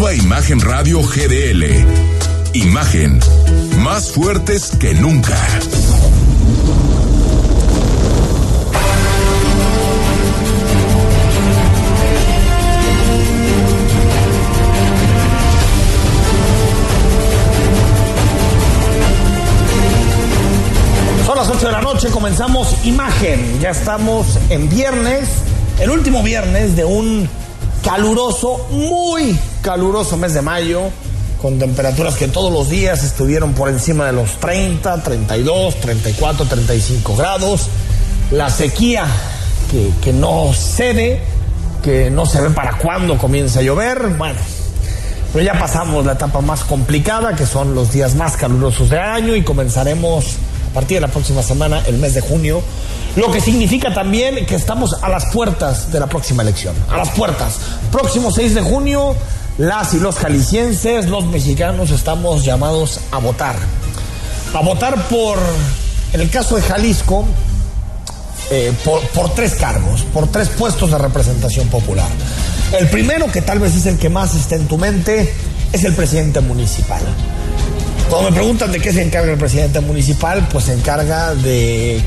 Arroba Imagen Radio GDL. Imagen. Más fuertes que nunca. Son las 8 de la noche, comenzamos Imagen. Ya estamos en viernes, el último viernes de un caluroso, muy caluroso mes de mayo, con temperaturas que todos los días estuvieron por encima de los 30, 32, 34, 35 grados. La sequía que, que no cede, que no se ve para cuándo comienza a llover. Bueno, pero ya pasamos la etapa más complicada, que son los días más calurosos de año, y comenzaremos a partir de la próxima semana, el mes de junio, lo que significa también que estamos a las puertas de la próxima elección, a las puertas. Próximo 6 de junio, las y los jaliscienses, los mexicanos, estamos llamados a votar. A votar por, en el caso de Jalisco, eh, por, por tres cargos, por tres puestos de representación popular. El primero, que tal vez es el que más está en tu mente, es el presidente municipal. Cuando me preguntan de qué se encarga el presidente municipal, pues se encarga de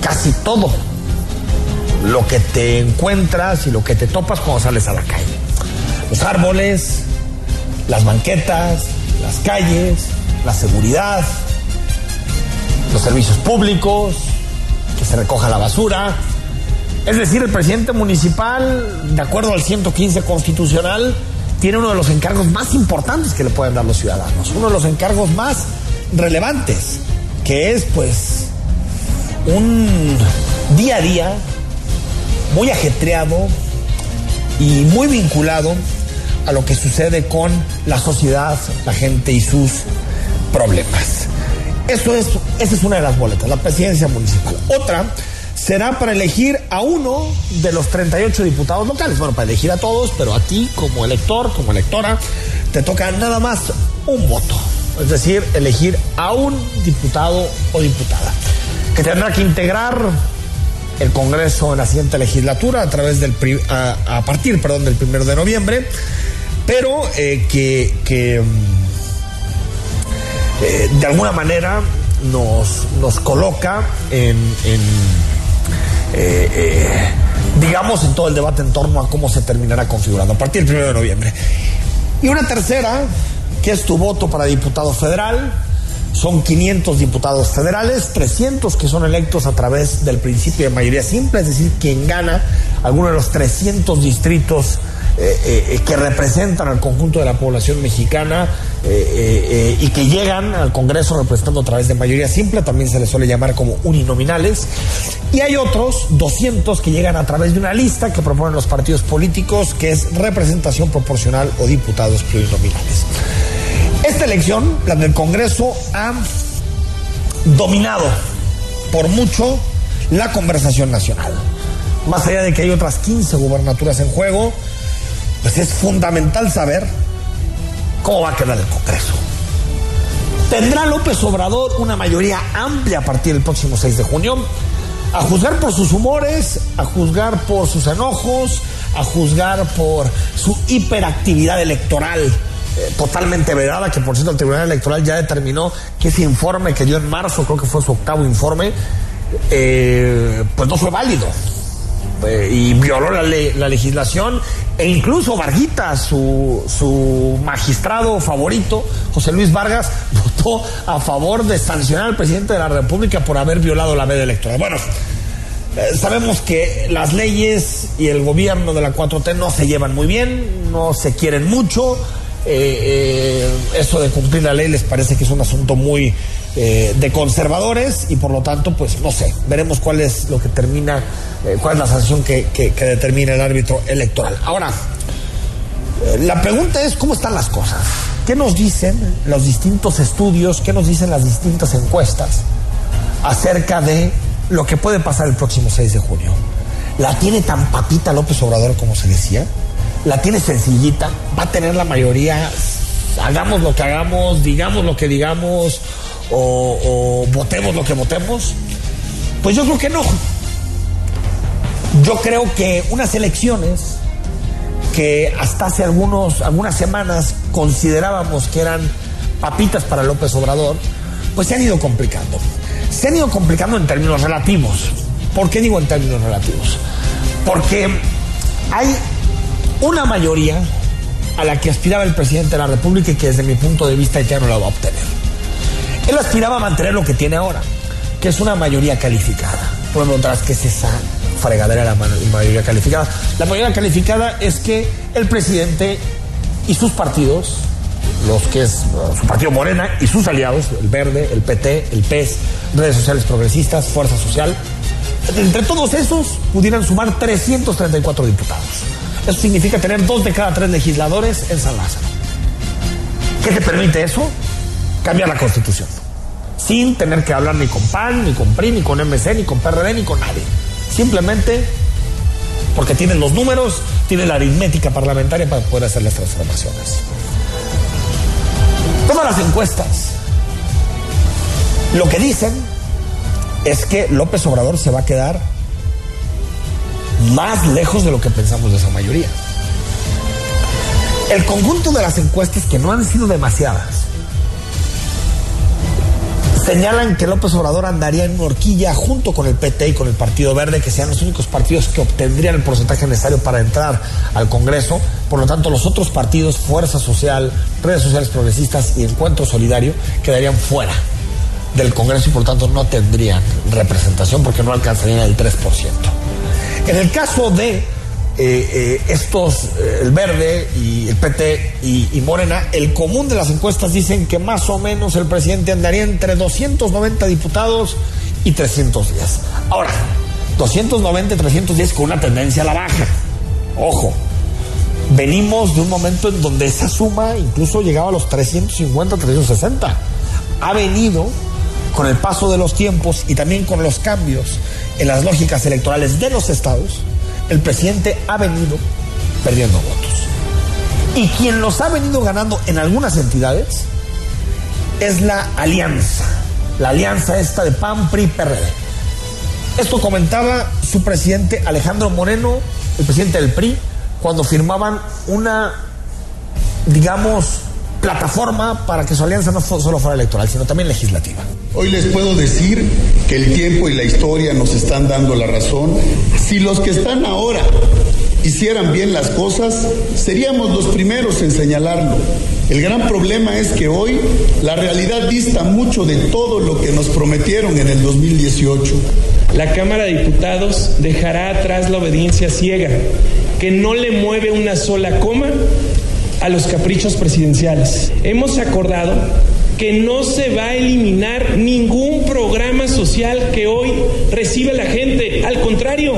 casi todo lo que te encuentras y lo que te topas cuando sales a la calle. Los árboles, las banquetas, las calles, la seguridad, los servicios públicos, que se recoja la basura. Es decir, el presidente municipal, de acuerdo al 115 constitucional, tiene uno de los encargos más importantes que le pueden dar los ciudadanos, uno de los encargos más relevantes, que es pues un día a día muy ajetreado y muy vinculado a lo que sucede con la sociedad, la gente y sus problemas. Eso es, esa es una de las boletas, la presidencia municipal. Otra será para elegir a uno de los 38 diputados locales. Bueno, para elegir a todos, pero a ti como elector, como electora, te toca nada más un voto. Es decir, elegir a un diputado o diputada que tendrá que integrar el Congreso en la siguiente legislatura a través del a, a partir perdón, del primero de noviembre, pero eh, que, que eh, de alguna manera nos, nos coloca en eh, eh, digamos, en todo el debate en torno a cómo se terminará configurando a partir del 1 de noviembre. Y una tercera, que es tu voto para diputado federal. Son 500 diputados federales, 300 que son electos a través del principio de mayoría simple, es decir, quien gana alguno de los 300 distritos eh, eh, que representan al conjunto de la población mexicana eh, y que llegan al Congreso representando a través de mayoría simple, también se les suele llamar como uninominales. Y hay otros 200 que llegan a través de una lista que proponen los partidos políticos, que es representación proporcional o diputados plurinominales. Esta elección, la del Congreso, ha dominado por mucho la conversación nacional. Más allá de que hay otras 15 gubernaturas en juego, pues es fundamental saber cómo va a quedar el Congreso. ¿Tendrá López Obrador una mayoría amplia a partir del próximo 6 de junio? A juzgar por sus humores, a juzgar por sus enojos, a juzgar por su hiperactividad electoral eh, totalmente vedada, que por cierto el Tribunal Electoral ya determinó que ese informe que dio en marzo, creo que fue su octavo informe, eh, pues no fue válido. Eh, y violó la, le la, legislación e incluso Varguita, su, su magistrado favorito, José Luis Vargas, votó a favor de sancionar al presidente de la República por haber violado la veda electoral. Bueno, eh, sabemos que las leyes y el gobierno de la 4T no se llevan muy bien, no se quieren mucho. Eh, eh, eso de cumplir la ley les parece que es un asunto muy eh, de conservadores y por lo tanto, pues no sé, veremos cuál es lo que termina, eh, cuál es la sanción que, que, que, determina el árbitro electoral. Ahora, eh, la pregunta es cómo están las cosas. ¿Qué nos dicen los distintos estudios, qué nos dicen las distintas encuestas acerca de lo que puede pasar el próximo 6 de junio? ¿La tiene tan papita López Obrador como se decía? la tiene sencillita, va a tener la mayoría, hagamos lo que hagamos, digamos lo que digamos o, votemos lo que votemos. Pues yo creo que no. Yo creo que unas elecciones que hasta hace algunos, algunas semanas considerábamos que eran papitas para López Obrador, pues se han ido complicando. Se han ido complicando en términos relativos. ¿Por qué digo en términos relativos? Porque hay una mayoría a la que aspiraba el presidente de la República y que desde mi punto de vista ya no la va a obtener. Él aspiraba a mantener lo que tiene ahora, que es una mayoría calificada. Podemos preguntar qué es esa fregadera de la mayoría calificada. La mayoría calificada es que el presidente y sus partidos, los que es su partido Morena y sus aliados, el Verde, el PT, el PES, redes sociales progresistas, Fuerza Social, entre todos esos pudieran sumar 334 diputados. Eso significa tener dos de cada tres legisladores en San Lázaro. ¿Qué te permite eso? Cambiar la constitución. Sin tener que hablar ni con PAN, ni con PRI, ni con MC, ni con PRD, ni con nadie. Simplemente porque tienen los números, tienen la aritmética parlamentaria para poder hacer las transformaciones. Todas las encuestas lo que dicen es que López Obrador se va a quedar más lejos de lo que pensamos de esa mayoría. El conjunto de las encuestas, que no han sido demasiadas, señalan que López Obrador andaría en horquilla junto con el PT y con el Partido Verde, que sean los únicos partidos que obtendrían el porcentaje necesario para entrar al Congreso. Por lo tanto, los otros partidos, Fuerza Social, Redes Sociales Progresistas y Encuentro Solidario, quedarían fuera del Congreso y por tanto no tendrían representación porque no alcanzarían el 3%. En el caso de eh, eh, estos, eh, el Verde y el PT y, Morena, el común de las encuestas dicen que más o menos el presidente andaría entre 290 diputados y 310. Ahora, 290 y 310 con una tendencia a la baja. Ojo, venimos de un momento en donde esa suma incluso llegaba a los 350, 360. Ha venido con el paso de los tiempos y también con los cambios en las lógicas electorales de los estados, el presidente ha venido perdiendo votos. Y quien los ha venido ganando en algunas entidades es la alianza, la alianza esta de PAN, PRI, PRD. Esto comentaba su presidente Alejandro Moreno, el presidente del PRI, cuando firmaban una, digamos, plataforma para que su alianza no solo fuera electoral, sino también legislativa. Hoy les puedo decir que el tiempo y la historia nos están dando la razón. Si los que están ahora hicieran bien las cosas, seríamos los primeros en señalarlo. El gran problema es que hoy la realidad dista mucho de todo lo que nos prometieron en el 2018. La Cámara de Diputados dejará atrás la obediencia ciega, que no le mueve una sola coma a los caprichos presidenciales. Hemos acordado que no se va a eliminar ningún programa social que hoy recibe la gente. Al contrario,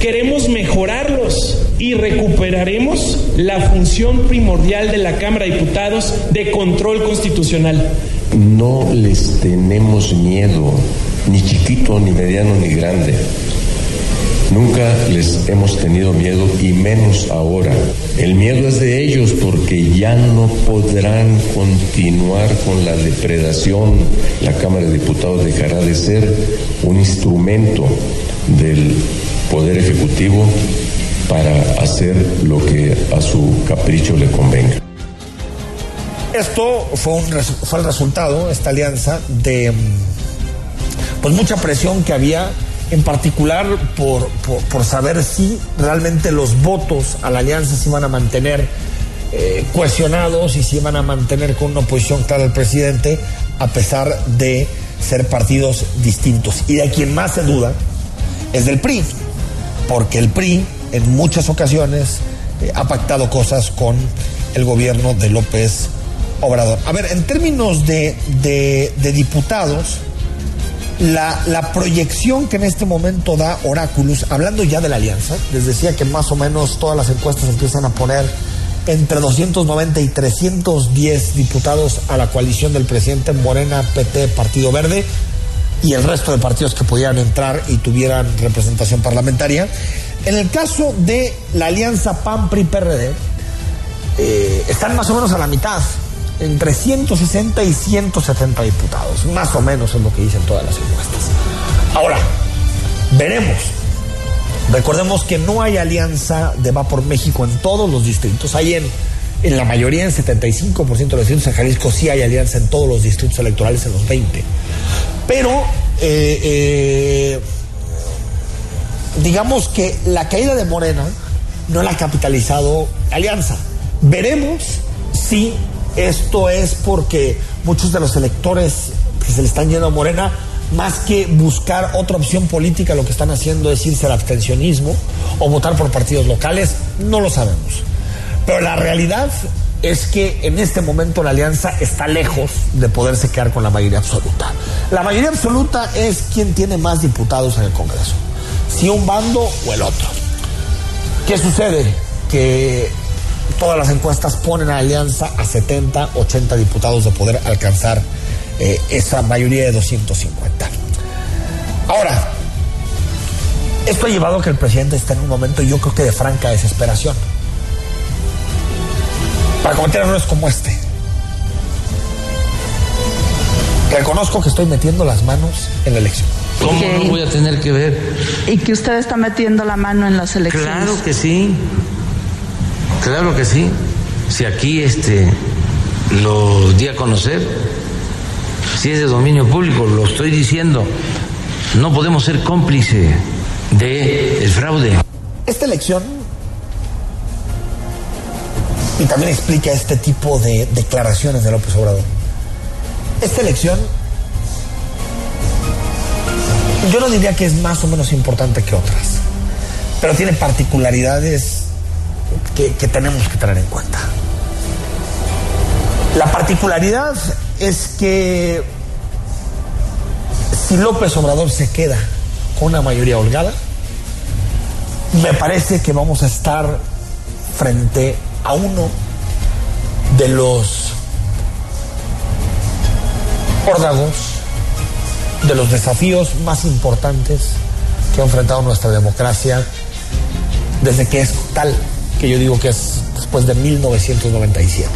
queremos mejorarlos y recuperaremos la función primordial de la Cámara de Diputados de control constitucional. No les tenemos miedo, ni chiquito, ni mediano, ni grande. Nunca les hemos tenido miedo y menos ahora. El miedo es de ellos porque ya no podrán continuar con la depredación. La Cámara de Diputados dejará de ser un instrumento del Poder Ejecutivo para hacer lo que a su capricho le convenga. Esto fue, un, fue el resultado, esta alianza, de pues mucha presión que había en particular por, por, saber si realmente los votos a la alianza se iban a mantener eh, cohesionados y si iban a mantener con una oposición clara al presidente, a pesar de ser partidos distintos. Y de quien más se duda es del PRI, porque el PRI en muchas ocasiones eh, ha pactado cosas con el gobierno de López Obrador. A ver, en términos de, de diputados, la, proyección que en este momento da Oráculos, hablando ya de la alianza, les decía que más o menos todas las encuestas empiezan a poner entre 290 y 310 diputados a la coalición del presidente Morena, PT, Partido Verde y el resto de partidos que pudieran entrar y tuvieran representación parlamentaria. En el caso de la alianza PAN-PRI-PRD, eh, están más o menos a la mitad entre 160 y 170 diputados, más o menos es lo que dicen todas las encuestas. Ahora, veremos, Recordemos que no hay alianza de Va por México en todos los distritos. Hay en, la mayoría, en 75% de los distritos en Jalisco, sí hay alianza en todos los distritos electorales, en los 20. Pero, eh, eh, digamos que la caída de Morena no la ha capitalizado Alianza. Veremos si esto es porque muchos de los electores que se le están yendo a Morena más que buscar otra opción política, lo que están haciendo es irse al abstencionismo o votar por partidos locales, no lo sabemos. Pero la realidad es que en este momento la alianza está lejos de poderse quedar con la mayoría absoluta. La mayoría absoluta es quien tiene más diputados en el Congreso, si un bando o el otro. ¿Qué sucede? Que todas las encuestas ponen a Alianza a 70, 80 diputados de poder alcanzar eh, esa mayoría de 250. Ahora, esto ha llevado a que el presidente esté en un momento, yo creo que de franca desesperación, para cometer errores como este. Reconozco que estoy metiendo las manos en la elección. ¿Cómo no voy a tener que ver? Y que usted está metiendo la mano en las elecciones. Claro que sí. Claro que sí. Si aquí este lo di a conocer, si es de dominio público, lo estoy diciendo. No podemos ser cómplice de el fraude. Esta elección, y también explica este tipo de declaraciones de López Obrador, esta elección yo no diría que es más o menos importante que otras, pero tiene particularidades que, tenemos que tener en cuenta. La particularidad es que si López Obrador se queda con una mayoría holgada, me parece que vamos a estar frente a uno de los órdagos, de los desafíos más importantes que ha enfrentado nuestra democracia desde que es tal que yo digo que es después de 1997,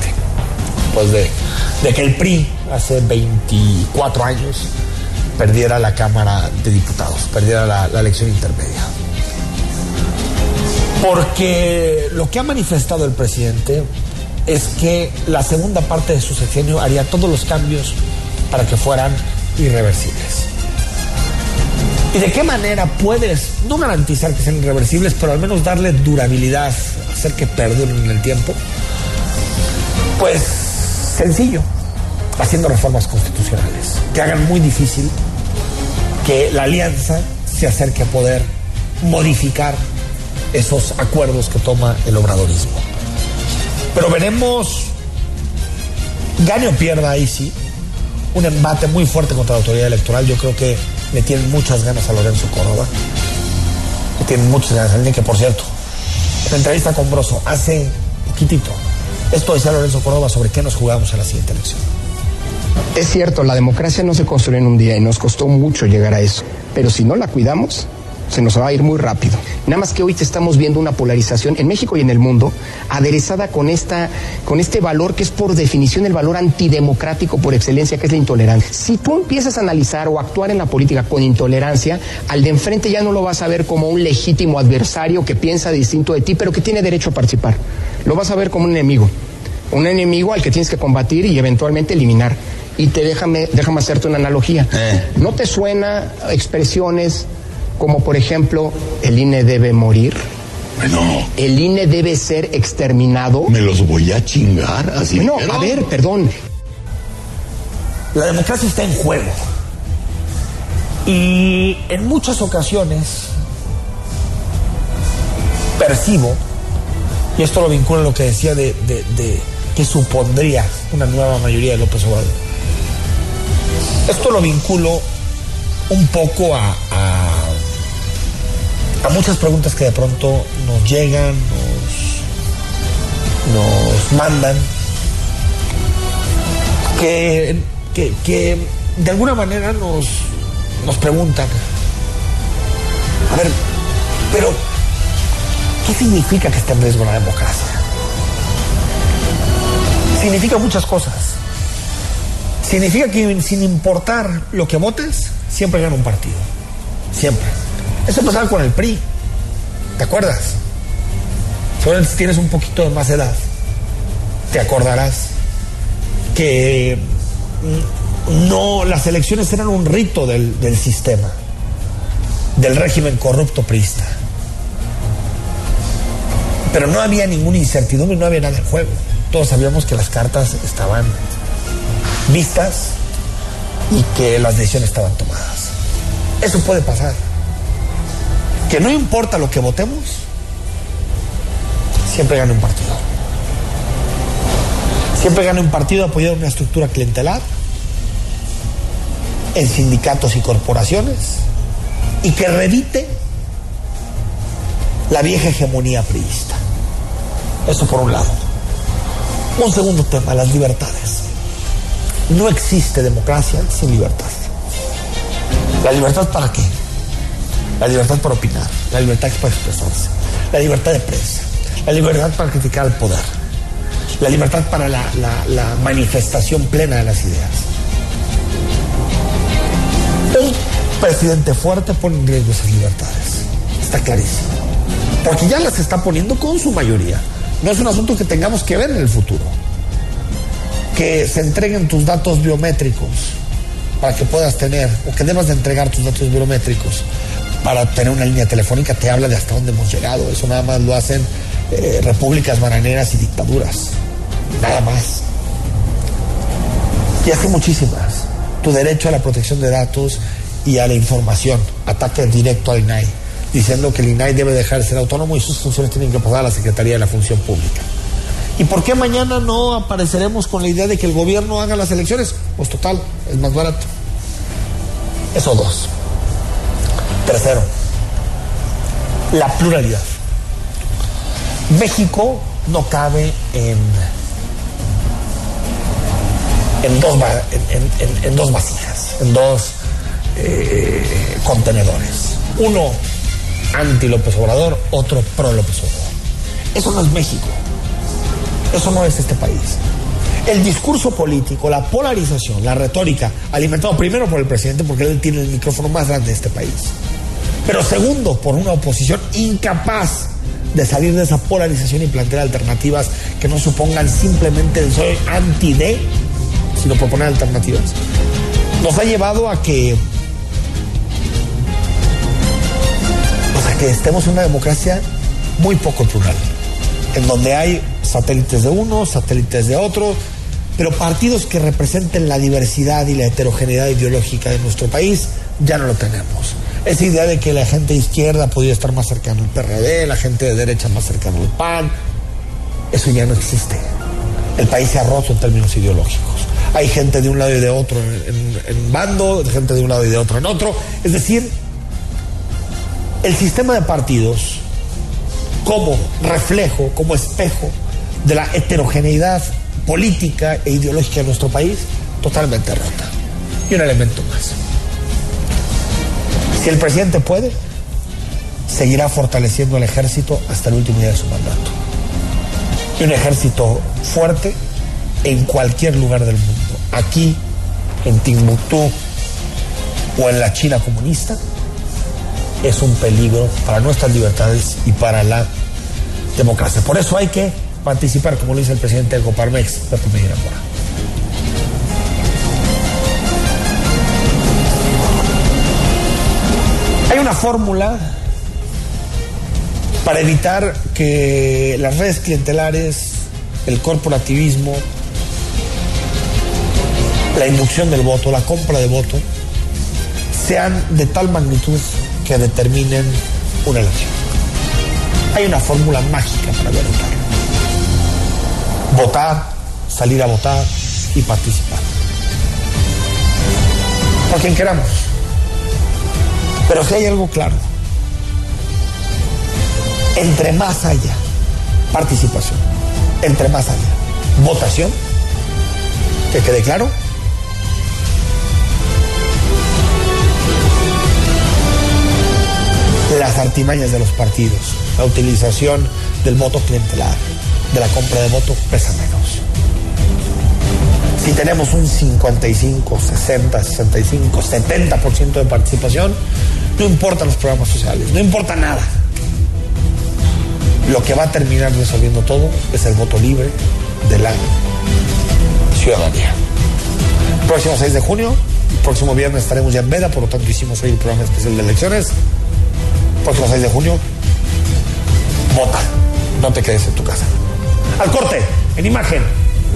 después de, que el PRI hace 24 años perdiera la Cámara de Diputados, perdiera la, la elección intermedia. Porque lo que ha manifestado el presidente es que la segunda parte de su sexenio haría todos los cambios para que fueran irreversibles. ¿Y de qué manera puedes no garantizar que sean irreversibles, pero al menos darle durabilidad, hacer que perduren en el tiempo? Pues sencillo, haciendo reformas constitucionales que hagan muy difícil que la alianza se acerque a poder modificar esos acuerdos que toma el obradorismo. Pero veremos, gane o pierda ahí sí, un embate muy fuerte contra la autoridad electoral. Yo creo que le tienen muchas ganas a Lorenzo Córdoba. Le tienen muchas ganas. Alguien que, por cierto, entrevista con Broso hace poquitito, esto decía Lorenzo Córdoba sobre qué nos jugamos en la siguiente elección. Es cierto, la democracia no se construyó en un día y nos costó mucho llegar a eso. Pero si no la cuidamos, se nos va a ir muy rápido. Nada más que hoy te estamos viendo una polarización en México y en el mundo aderezada con esta con este valor que es por definición el valor antidemocrático por excelencia que es la intolerancia. Si tú empiezas a analizar o actuar en la política con intolerancia, al de enfrente ya no lo vas a ver como un legítimo adversario que piensa distinto de ti, pero que tiene derecho a participar. Lo vas a ver como un enemigo. Un enemigo al que tienes que combatir y eventualmente eliminar. Y te déjame, déjame hacerte una analogía. Eh. ¿No te suena expresiones como por ejemplo el INE debe morir? Bueno, El INE debe ser exterminado. me los voy a chingar así. Bueno, pero- a ver, perdón. La democracia está en juego. Y en muchas ocasiones percibo, y esto lo vincula a lo que decía de, de, de que supondría una nueva mayoría de López Obrador. Esto lo vinculo un poco a, a, a muchas preguntas que de pronto nos llegan, nos, mandan que, que, de alguna manera nos, nos preguntan, a ver, pero ¿qué significa que esté en riesgo la democracia? Significa muchas cosas. Significa que sin importar lo que votes, siempre gana un partido. Siempre. Eso pasaba con el PRI. ¿Te acuerdas? Si tienes un poquito de más edad, te acordarás que mm, no, las elecciones eran un rito del, del sistema, del régimen corrupto priista. Pero no había ninguna incertidumbre, no había nada en juego. Todos sabíamos que las cartas estaban vistas y que las decisiones estaban tomadas. Eso puede pasar. Que no importa lo que votemos, siempre gana un partido. Siempre gana un partido apoyado en una estructura clientelar, en sindicatos y corporaciones, y que revite la vieja hegemonía priista. Eso por un lado. Un segundo tema, las libertades. No existe democracia sin libertad. ¿La libertad para qué? La libertad para opinar, la libertad para expresarse, la libertad de prensa, la libertad para criticar al poder, la libertad para la, manifestación plena de las ideas. Un presidente fuerte pone en riesgo esas libertades. Está clarísimo. Porque ya las está poniendo con su mayoría. No es un asunto que tengamos que ver en el futuro. Que se entreguen tus datos biométricos para que puedas tener, o que debas de entregar tus datos biométricos para tener una línea telefónica, te habla de hasta dónde hemos llegado. Eso nada más lo hacen eh, repúblicas bananeras y dictaduras. Nada más. Y hace muchísimas. Tu derecho a la protección de datos y a la información. Ataque directo al INAI, diciendo que el INAI debe dejar de ser autónomo y sus funciones tienen que pasar a la Secretaría de la Función Pública. ¿Y por qué mañana no apareceremos con la idea de que el gobierno haga las elecciones? Pues total, es más barato. Eso dos. Tercero, la pluralidad. México no cabe en, en, dos, en- en dos vasijas, en dos eh, contenedores. Uno anti López Obrador, otro pro López Obrador. Eso no es México. Eso no es este país. El discurso político, la polarización, la retórica, alimentado primero por el presidente porque él tiene el micrófono más grande de este país, pero segundo por una oposición incapaz de salir de esa polarización y plantear alternativas que no supongan simplemente el soy anti de, sino proponer alternativas. Nos ha llevado a que a que estemos en una democracia muy poco plural, en donde hay satélites de uno, satélites de otro, pero partidos que representen la diversidad y la heterogeneidad ideológica de nuestro país ya no lo tenemos. Esa idea de que la gente izquierda podría estar más cercano al PRD, la gente de derecha más cercano al PAN, eso ya no existe. El país se ha roto en términos ideológicos. Hay gente de un lado y de otro en- en bando, gente de un lado y de otro en otro. Es decir, el sistema de partidos como reflejo, como espejo de la heterogeneidad política e ideológica de nuestro país, totalmente rota. Y un elemento más. Si el presidente puede, seguirá fortaleciendo el ejército hasta el último día de su mandato. Y un ejército fuerte en cualquier lugar del mundo. Aquí, en Timbuktu o en la China comunista, es un peligro para nuestras libertades y para la democracia. Por eso hay que participar, como lo dice el presidente de Coparmex, Pepe Medina. Hay una fórmula para evitar que las redes clientelares, el corporativismo, la inducción del voto, la compra de voto, sean de tal magnitud que determinen una elección. Hay una fórmula mágica para derrotarlo. Votar, salir a votar y participar. Por quien queramos. Pero si hay algo claro, entre más haya participación, entre más haya votación, que quede claro, las artimañas de los partidos, la utilización del voto clientelar, de la compra de voto, pesa. Si tenemos un 55, 60, 65, 70% de participación, no importan los programas sociales, no importa nada. lo que va a terminar resolviendo todo es el voto libre de la ciudadanía. Próximo 6 de junio, próximo viernes estaremos ya en Veda, por lo tanto hicimos hoy el programa especial de elecciones. Próximo 6 de junio, vota, no te quedes en tu casa. Al corte, en imagen,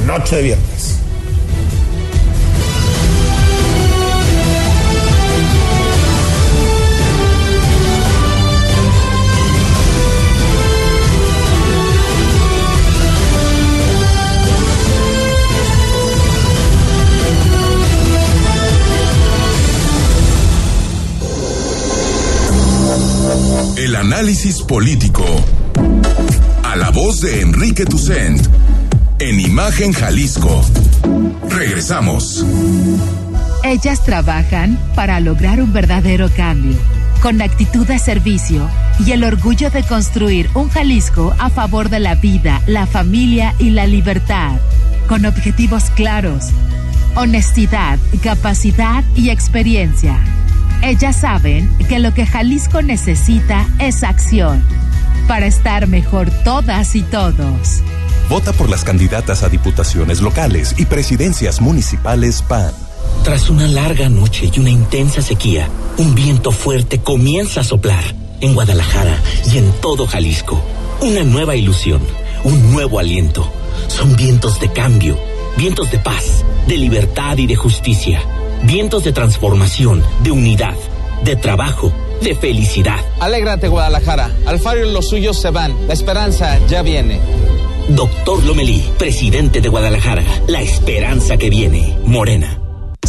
noche de viernes. El análisis político. A la voz de Enrique Tucent. En Imagen Jalisco. Regresamos. Ellas trabajan para lograr un verdadero cambio, con actitud de servicio y el orgullo de construir un Jalisco a favor de la vida, la familia y la libertad, con objetivos claros, honestidad, capacidad y experiencia. Ellas saben que lo que Jalisco necesita es acción para estar mejor todas y todos. Vota por las candidatas a diputaciones locales y presidencias municipales PAN. Tras una larga noche y una intensa sequía, un viento fuerte comienza a soplar en Guadalajara y en todo Jalisco. Una nueva ilusión, un nuevo aliento. Son vientos de cambio, vientos de paz, de libertad y de justicia. Vientos de transformación, de unidad, de trabajo, de felicidad. Alégrate Guadalajara, Alfaro y los suyos se van, la esperanza ya viene. Doctor Lomelí, presidente de Guadalajara, la esperanza que viene, Morena.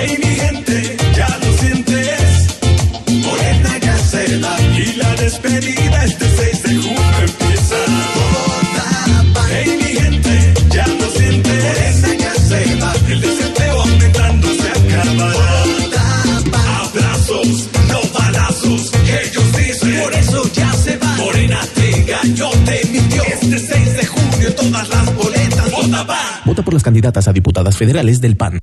Hey, mi gente, ya lo sientes. Morena ya se va y la despedida este 6 de junio empieza. Hey, mi gente, ya lo sientes. Morena ya se va. El desempleo aumentando se acabará. Abrazos, no balazos. Ellos dicen. Por eso ya se va. Morena te engañó, te mintió. Este 6 de junio todas las boletas. Vota va. Vota por las candidatas a diputadas federales del PAN.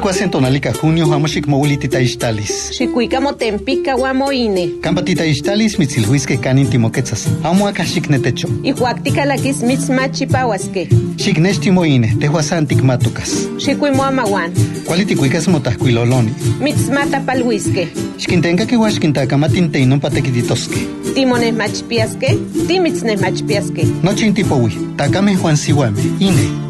Inchikuasen tonalika junio hamoshik mowilitita ixtalis. Xikuika motempica guamoine. Kampatita ixtalis mitzilhuisque canin timoquetzas. Amo acá xicnetecho. Ihuactica laquis mitzmachipahuasque. Xicnechtimoine, tehuasantic matucas. Xikuimoamaguan. Cualiticuicas motascuiloloni. Mitzmatapalhuisque. Xquintenca que huaxquintacamatin patequititosque. Timones machpiasque. Timitznes machpiasque. Nochin tipowi. Takame Juan Sihuame. Ine.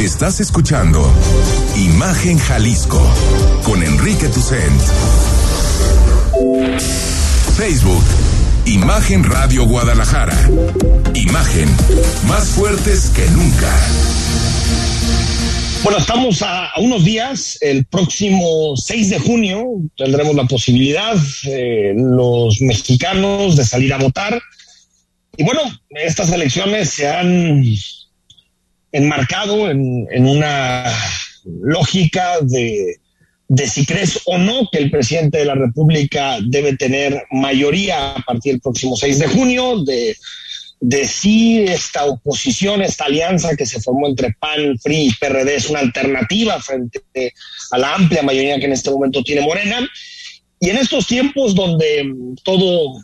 Estás escuchando Imagen Jalisco con Enrique Tucent. Facebook, Imagen Radio Guadalajara. Imagen, más fuertes que nunca. Bueno, estamos a, unos días, el próximo 6 de junio tendremos la posibilidad, eh, los mexicanos, de salir a votar. Y bueno, estas elecciones se han enmarcado en, en una lógica de, de, si crees o no que el presidente de la República debe tener mayoría a partir del próximo 6 de junio, de, de si esta oposición, esta alianza que se formó entre PAN, PRI y PRD es una alternativa frente a la amplia mayoría que en este momento tiene Morena. Y en estos tiempos donde todo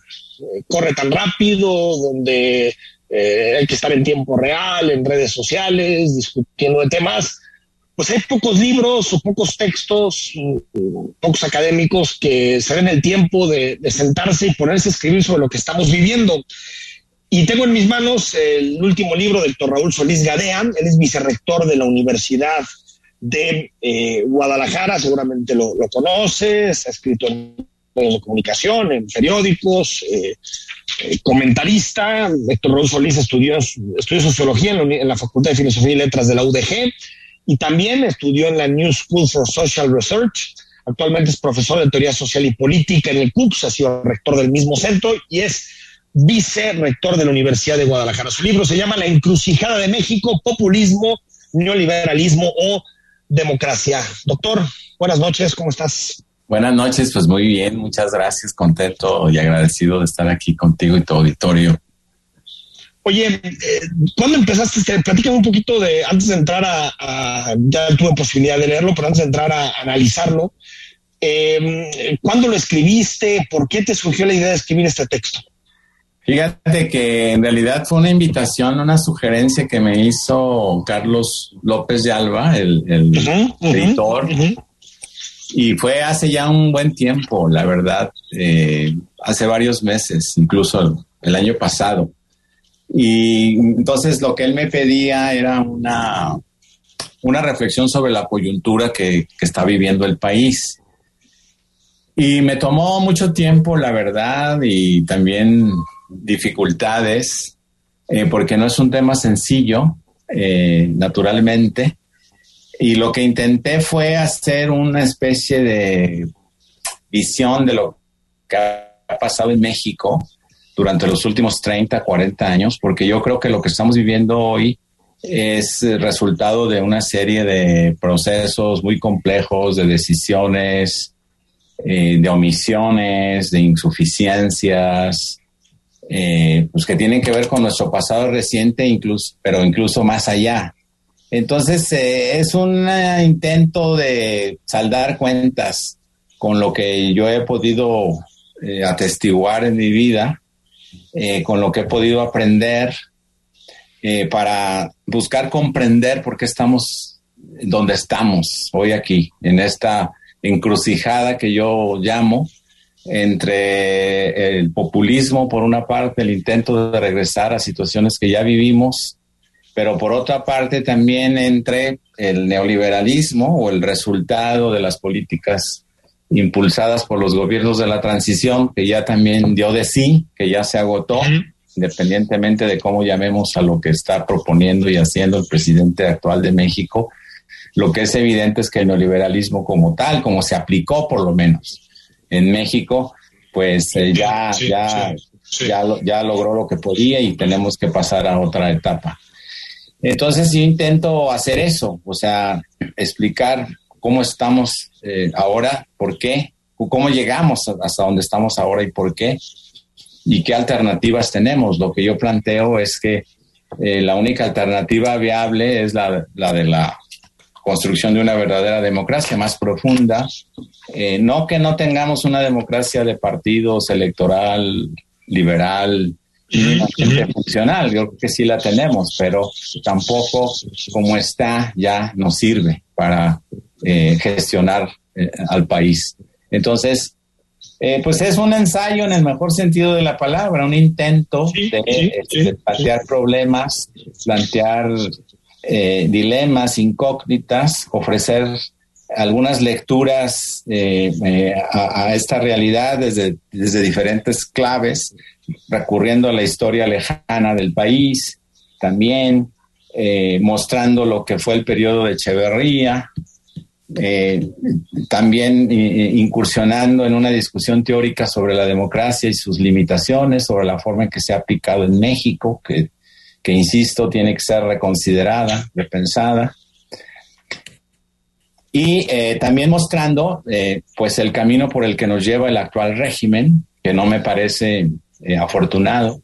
corre tan rápido, donde eh, hay que estar en tiempo real, en redes sociales, discutiendo de temas. pues hay pocos libros o pocos textos, pocos académicos que se den el tiempo de, de, sentarse y ponerse a escribir sobre lo que estamos viviendo. Y tengo en mis manos el último libro del doctor Raúl Solís Gadea, él es vicerrector de la Universidad de eh, Guadalajara, seguramente lo, lo conoces, ha escrito en medios de comunicación, en periódicos, eh, eh, comentarista. Héctor Raúl Solís estudió, estudió sociología en la, Facultad de Filosofía y Letras de la UDG y también estudió en la New School for Social Research. Actualmente es profesor de teoría social y política en el CUCS, ha sido rector del mismo centro y es vicerrector de la Universidad de Guadalajara. Su libro se llama La encrucijada de México, populismo, neoliberalismo o democracia. Doctor, buenas noches, ¿cómo estás? Buenas noches, pues muy bien, muchas gracias, contento y agradecido de estar aquí contigo y tu auditorio. Oye, eh, ¿cuándo empezaste? Platícame un poquito de, antes de entrar a, a, ya tuve posibilidad de leerlo, pero antes de entrar a analizarlo, eh, ¿cuándo lo escribiste? ¿Por qué te surgió la idea de escribir este texto? Fíjate que en realidad fue una invitación, una sugerencia que me hizo Carlos López de Alba, el, el uh -huh, editor, uh -huh. Y fue hace ya un buen tiempo, la verdad, eh, hace varios meses, incluso el año pasado. Y entonces lo que él me pedía era una, una reflexión sobre la coyuntura que, está viviendo el país. Y me tomó mucho tiempo, la verdad, y también dificultades, eh, porque no es un tema sencillo, eh, naturalmente. Y lo que intenté fue hacer una especie de visión de lo que ha pasado en México durante los últimos 30, 40 años, porque yo creo que lo que estamos viviendo hoy es resultado de una serie de procesos muy complejos, de decisiones, eh, de omisiones, de insuficiencias, eh, pues que tienen que ver con nuestro pasado reciente, incluso, pero incluso más allá. Entonces, eh, es un intento de saldar cuentas con lo que yo he podido eh, atestiguar en mi vida, eh, con lo que he podido aprender, para buscar comprender por qué estamos donde estamos hoy aquí, en esta encrucijada que yo llamo, entre el populismo, por una parte, el intento de regresar a situaciones que ya vivimos, pero por otra parte también entre el neoliberalismo o el resultado de las políticas impulsadas por los gobiernos de la transición, que ya también dio de sí, que ya se agotó, uh -huh. independientemente de cómo llamemos a lo que está proponiendo y haciendo el presidente actual de México. Lo que es evidente es que el neoliberalismo como tal, como se aplicó por lo menos, en México, pues eh, ya, sí, ya, sí, sí. ya, ya logró lo que podía y tenemos que pasar a otra etapa. Entonces yo intento hacer eso, o sea, explicar cómo estamos eh, ahora, por qué, cómo llegamos hasta donde estamos ahora y por qué, y qué alternativas tenemos. Lo que yo planteo es que eh, la única alternativa viable es la, de la construcción de una verdadera democracia más profunda. Eh, no que no tengamos una democracia de partidos electoral, liberal, funcional, yo creo que sí la tenemos, pero tampoco como está ya nos sirve para eh, gestionar eh, al país. Entonces, eh, pues es un ensayo en el mejor sentido de la palabra, un intento sí, de, sí, sí, de, plantear problemas, plantear dilemas, incógnitas, ofrecer algunas lecturas eh, eh, a, a, esta realidad desde, desde diferentes claves, recurriendo a la historia lejana del país, también eh, mostrando lo que fue el periodo de Echeverría, también incursionando en una discusión teórica sobre la democracia y sus limitaciones, sobre la forma en que se ha aplicado en México, que que insisto, tiene que ser reconsiderada, repensada. Y eh, también mostrando eh, pues el camino por el que nos lleva el actual régimen, que no me parece eh, afortunado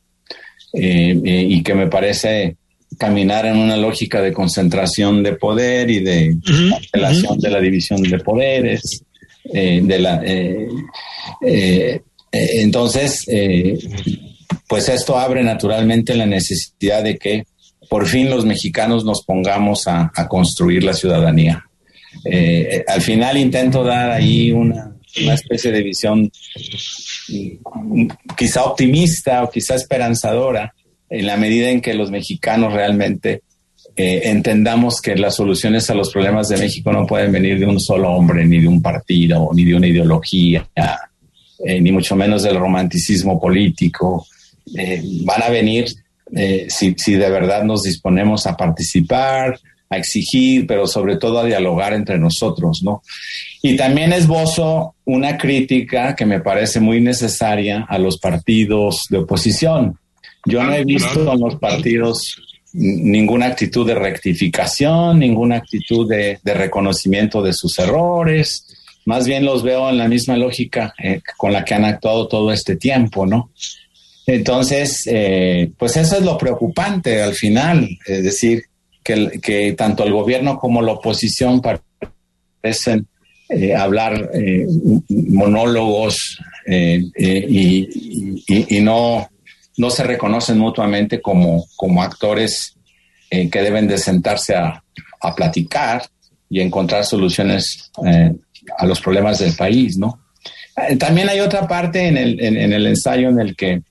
y que me parece caminar en una lógica de concentración de poder y de uh -huh. de la división de poderes, de la entonces pues esto abre naturalmente la necesidad de que por fin los mexicanos nos pongamos a, a construir la ciudadanía. Eh, al final intento dar ahí una, una especie de visión mm, quizá optimista o quizá esperanzadora en la medida en que los mexicanos realmente eh, entendamos que las soluciones a los problemas de México no pueden venir de un solo hombre, ni de un partido, ni de una ideología, eh, ni mucho menos del romanticismo político. Eh, van a venir si, si de verdad nos disponemos a participar, a exigir, pero sobre todo a dialogar entre nosotros, ¿no? Y también esbozo una crítica que me parece muy necesaria a los partidos de oposición. Yo no he visto en los partidos ninguna actitud de rectificación, ninguna actitud de, de reconocimiento de sus errores. Más bien los veo en la misma lógica eh, con la que han actuado todo este tiempo, ¿no? Entonces, eh, pues eso es lo preocupante al final, es decir, que, que tanto el gobierno como la oposición parecen eh, hablar eh, monólogos eh, y, y, no, no se reconocen mutuamente como, como actores que deben de sentarse a, a platicar y encontrar soluciones a los problemas del país, ¿no? También hay otra parte en el, en, en el ensayo en el que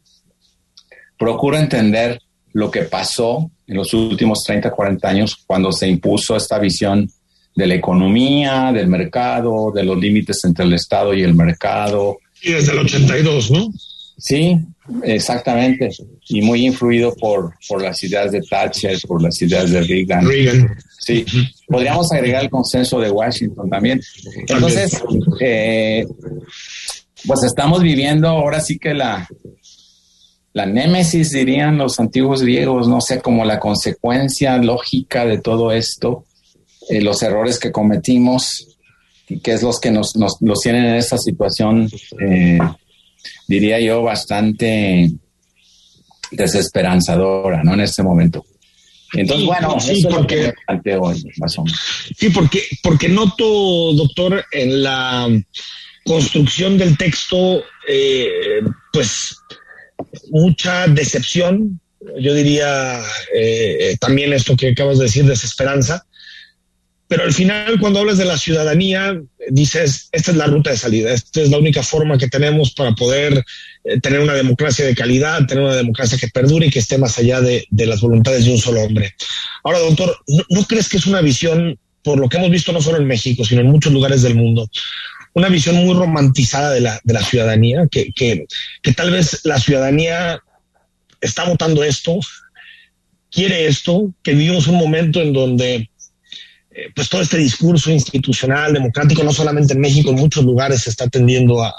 procuro entender lo que pasó en los últimos 30, 40 años cuando se impuso esta visión de la economía, del mercado, de los límites entre el Estado y el mercado. Y desde el 82, ¿no? Sí, exactamente. Y muy influido por, por las ideas de Thatcher, por las ideas de Reagan. Reagan. Sí, podríamos agregar el consenso de Washington también. Entonces, eh, pues estamos viviendo ahora sí que la, la némesis, dirían los antiguos griegos, no sé, como la consecuencia lógica de todo esto, eh, los errores que cometimos, y que es los que nos, nos los tienen en esta situación, eh, diría yo, bastante desesperanzadora, ¿no? En este momento. Entonces, Sí, bueno, sí, eso es lo porque- que me planteo hoy, más o menos. Sí, porque, porque noto, doctor, en la construcción del texto, eh, pues mucha decepción, yo diría eh, también esto que acabas de decir, desesperanza, pero al final cuando hablas de la ciudadanía, dices, esta es la ruta de salida, esta es la única forma que tenemos para poder eh, tener una democracia de calidad, tener una democracia que perdure y que esté más allá de, las voluntades de un solo hombre. Ahora, doctor, ¿no, no crees que es una visión, por lo que hemos visto no solo en México, sino en muchos lugares del mundo, una visión muy romantizada de la, de la ciudadanía, que, que, que tal vez la ciudadanía está votando esto, quiere esto, que vivimos un momento en donde eh, pues todo este discurso institucional, democrático, no solamente en México, en muchos lugares se está tendiendo a,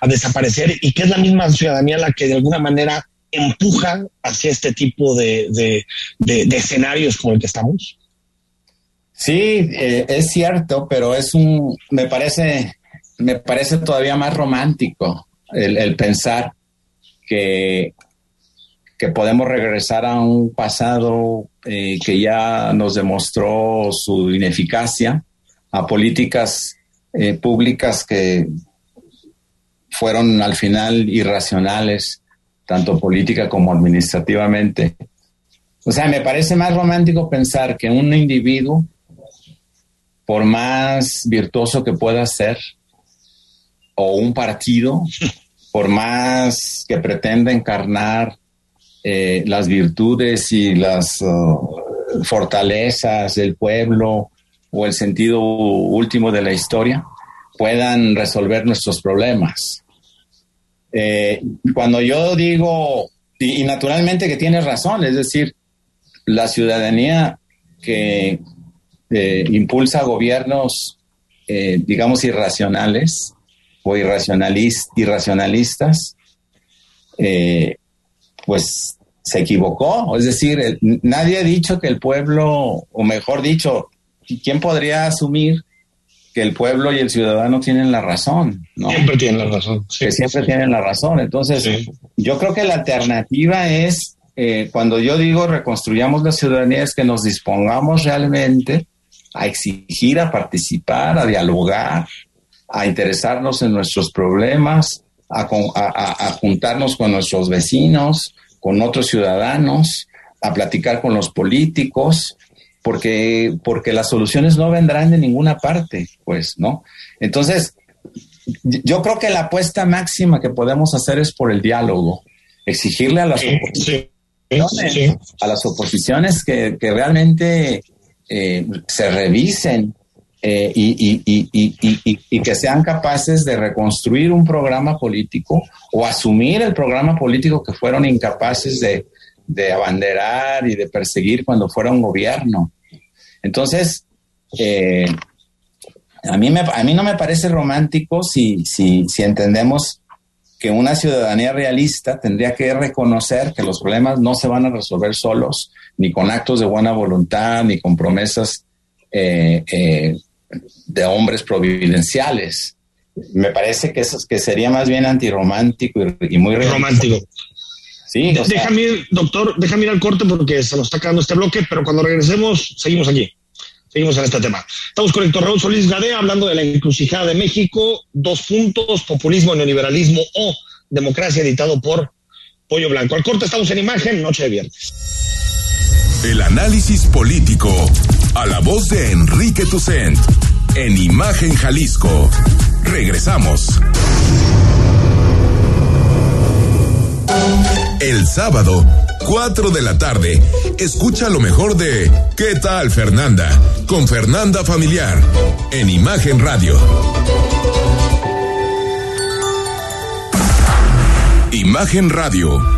a- desaparecer y que es la misma ciudadanía la que de alguna manera empuja hacia este tipo de, de- de- de escenarios como el que estamos. Sí, eh, es cierto, pero es un, me parece, me parece todavía más romántico el, pensar que, que podemos regresar a un pasado eh, que ya nos demostró su ineficacia, a políticas eh, públicas que fueron al final irracionales, tanto política como administrativamente. O sea, me parece más romántico pensar que un individuo por más virtuoso que pueda ser, o un partido, por más que pretenda encarnar eh, las virtudes y las uh, fortalezas del pueblo o el sentido último de la historia, puedan resolver nuestros problemas. Eh, cuando yo digo, y, naturalmente que tienes razón, es decir, la ciudadanía que eh, impulsa gobiernos, digamos, irracionales o irracionalis- irracionalistas, eh, pues se equivocó. Es decir, el- nadie ha dicho que el pueblo, o mejor dicho, ¿quién podría asumir que el pueblo y el ciudadano tienen la razón? ¿no? Siempre tienen la razón. que siempre tienen la razón. Entonces, yo creo que la alternativa es, eh, cuando yo digo reconstruyamos la ciudadanía, es que nos dispongamos realmente a exigir, a participar, a dialogar, a interesarnos en nuestros problemas, a, con- a- a- a juntarnos con nuestros vecinos, con otros ciudadanos, a platicar con los políticos, porque, porque las soluciones no vendrán de ninguna parte, pues, ¿no? Entonces, yo creo que la apuesta máxima que podemos hacer es por el diálogo, exigirle a las oposiciones, a las oposiciones que, que realmente eh, se revisen eh, y, y, y, y, que sean capaces de reconstruir un programa político o asumir el programa político que fueron incapaces de, de abanderar y de perseguir cuando fuera un gobierno. Entonces, eh, a, mí me, a mí no me parece romántico si, si, si entendemos que una ciudadanía realista tendría que reconocer que los problemas no se van a resolver solos, ni con actos de buena voluntad, ni con promesas eh, eh, de hombres providenciales. Me parece que, eso, que sería más bien antirromántico y, y muy romántico. Sí, o sea, déjame ir, doctor, déjame ir al corte porque se nos está quedando este bloque, pero cuando regresemos, seguimos aquí. Seguimos en este tema. Estamos con Héctor Raúl Solís Gadea hablando de la encrucijada de México, dos puntos, populismo, neoliberalismo o democracia, editado por Pollo Blanco. Al corte estamos en imagen, noche de viernes. El análisis político a la voz de Enrique Tucent en Imagen Jalisco. Regresamos. El sábado, 4 de la tarde, escucha lo mejor de ¿Qué tal Fernanda? con Fernanda Familiar en Imagen Radio. Imagen Radio,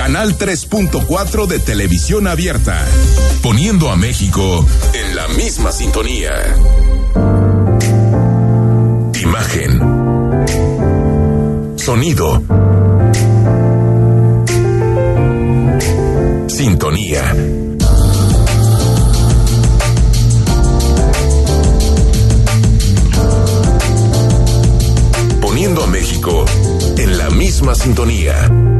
Canal 3.4 de televisión abierta. Poniendo a México en la misma sintonía. Imagen. Sonido. Sintonía. Poniendo a México en la misma sintonía.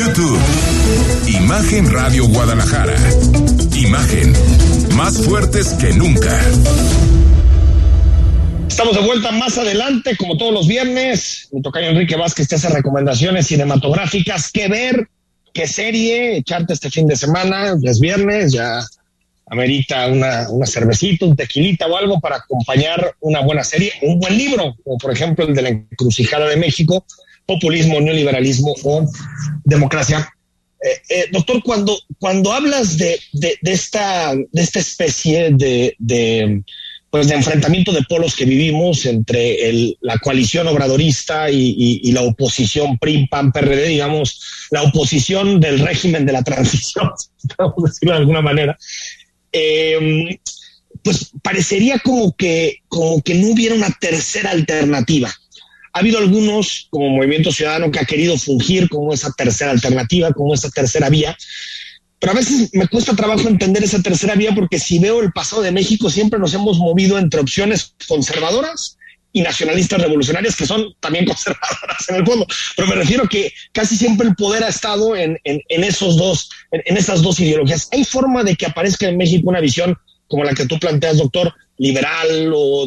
YouTube. Imagen Radio Guadalajara. Imagen. Más fuertes que nunca. Estamos de vuelta más adelante, como todos los viernes. Mi tocayo Enrique Vázquez te hace recomendaciones cinematográficas. ¿Qué ver? ¿Qué serie? Echarte este fin de semana. Es viernes, ya amerita una, una cervecita, un tequilita o algo para acompañar una buena serie, un buen libro, como por ejemplo el de la encrucijada de México, populismo, neoliberalismo o democracia. Eh, eh, doctor, cuando, cuando hablas de, de, de, esta, de esta especie de, de, pues de enfrentamiento de polos que vivimos entre la coalición obradorista y, la oposición PRI, PAN, PRD, digamos, la oposición del régimen de la transición, podemos decirlo de alguna manera, eh, pues parecería como que, como que no hubiera una tercera alternativa. Ha habido algunos, como Movimiento Ciudadano, que ha querido fungir como esa tercera alternativa, como esa tercera vía, pero a veces me cuesta trabajo entender esa tercera vía porque si veo el pasado de México, siempre nos hemos movido entre opciones conservadoras y nacionalistas revolucionarias que son también conservadoras en el fondo. Pero me refiero que casi siempre el poder ha estado en, en, esos dos, en, en esas dos ideologías. ¿Hay forma de que aparezca en México una visión como la que tú planteas, doctor, liberal o,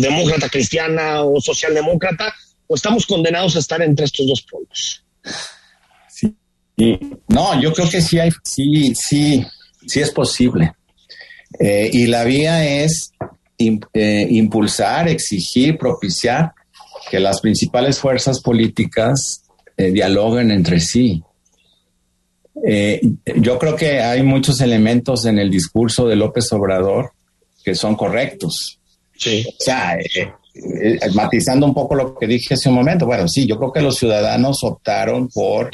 demócrata cristiana o socialdemócrata, o estamos condenados a estar entre estos dos polos? No, yo creo que sí hay, sí, sí, sí es posible. Eh, y la vía es eh, impulsar, exigir, propiciar que las principales fuerzas políticas eh, dialoguen entre sí. Eh, yo creo que hay muchos elementos en el discurso de López Obrador que son correctos. Sí. O sea, eh, eh, matizando un poco lo que dije hace un momento, bueno, sí, yo creo que los ciudadanos optaron por